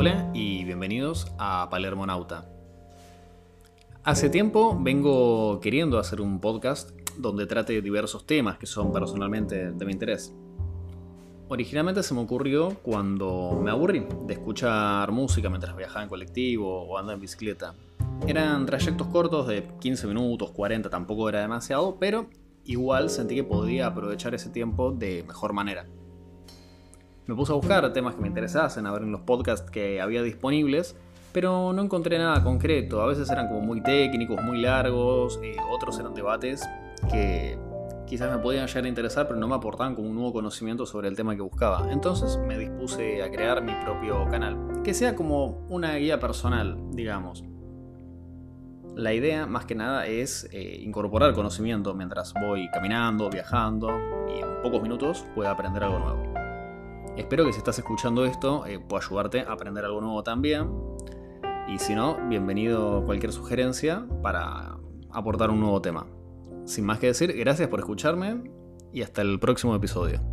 Hola y bienvenidos a Palermo Nauta. Hace tiempo vengo queriendo hacer un podcast donde trate diversos temas que son personalmente de mi interés. Originalmente se me ocurrió cuando me aburrí de escuchar música mientras viajaba en colectivo o andaba en bicicleta. Eran trayectos cortos de 15 minutos, 40, tampoco era demasiado, pero igual sentí que podía aprovechar ese tiempo de mejor manera. Me puse a buscar temas que me interesasen, a ver en los podcasts que había disponibles, pero no encontré nada concreto. A veces eran como muy técnicos, muy largos, eh, otros eran debates que quizás me podían llegar a interesar, pero no me aportaban como un nuevo conocimiento sobre el tema que buscaba. Entonces me dispuse a crear mi propio canal, que sea como una guía personal, digamos. La idea, más que nada, es eh, incorporar conocimiento mientras voy caminando, viajando y en pocos minutos pueda aprender algo nuevo. Espero que si estás escuchando esto eh, pueda ayudarte a aprender algo nuevo también. Y si no, bienvenido cualquier sugerencia para aportar un nuevo tema. Sin más que decir, gracias por escucharme y hasta el próximo episodio.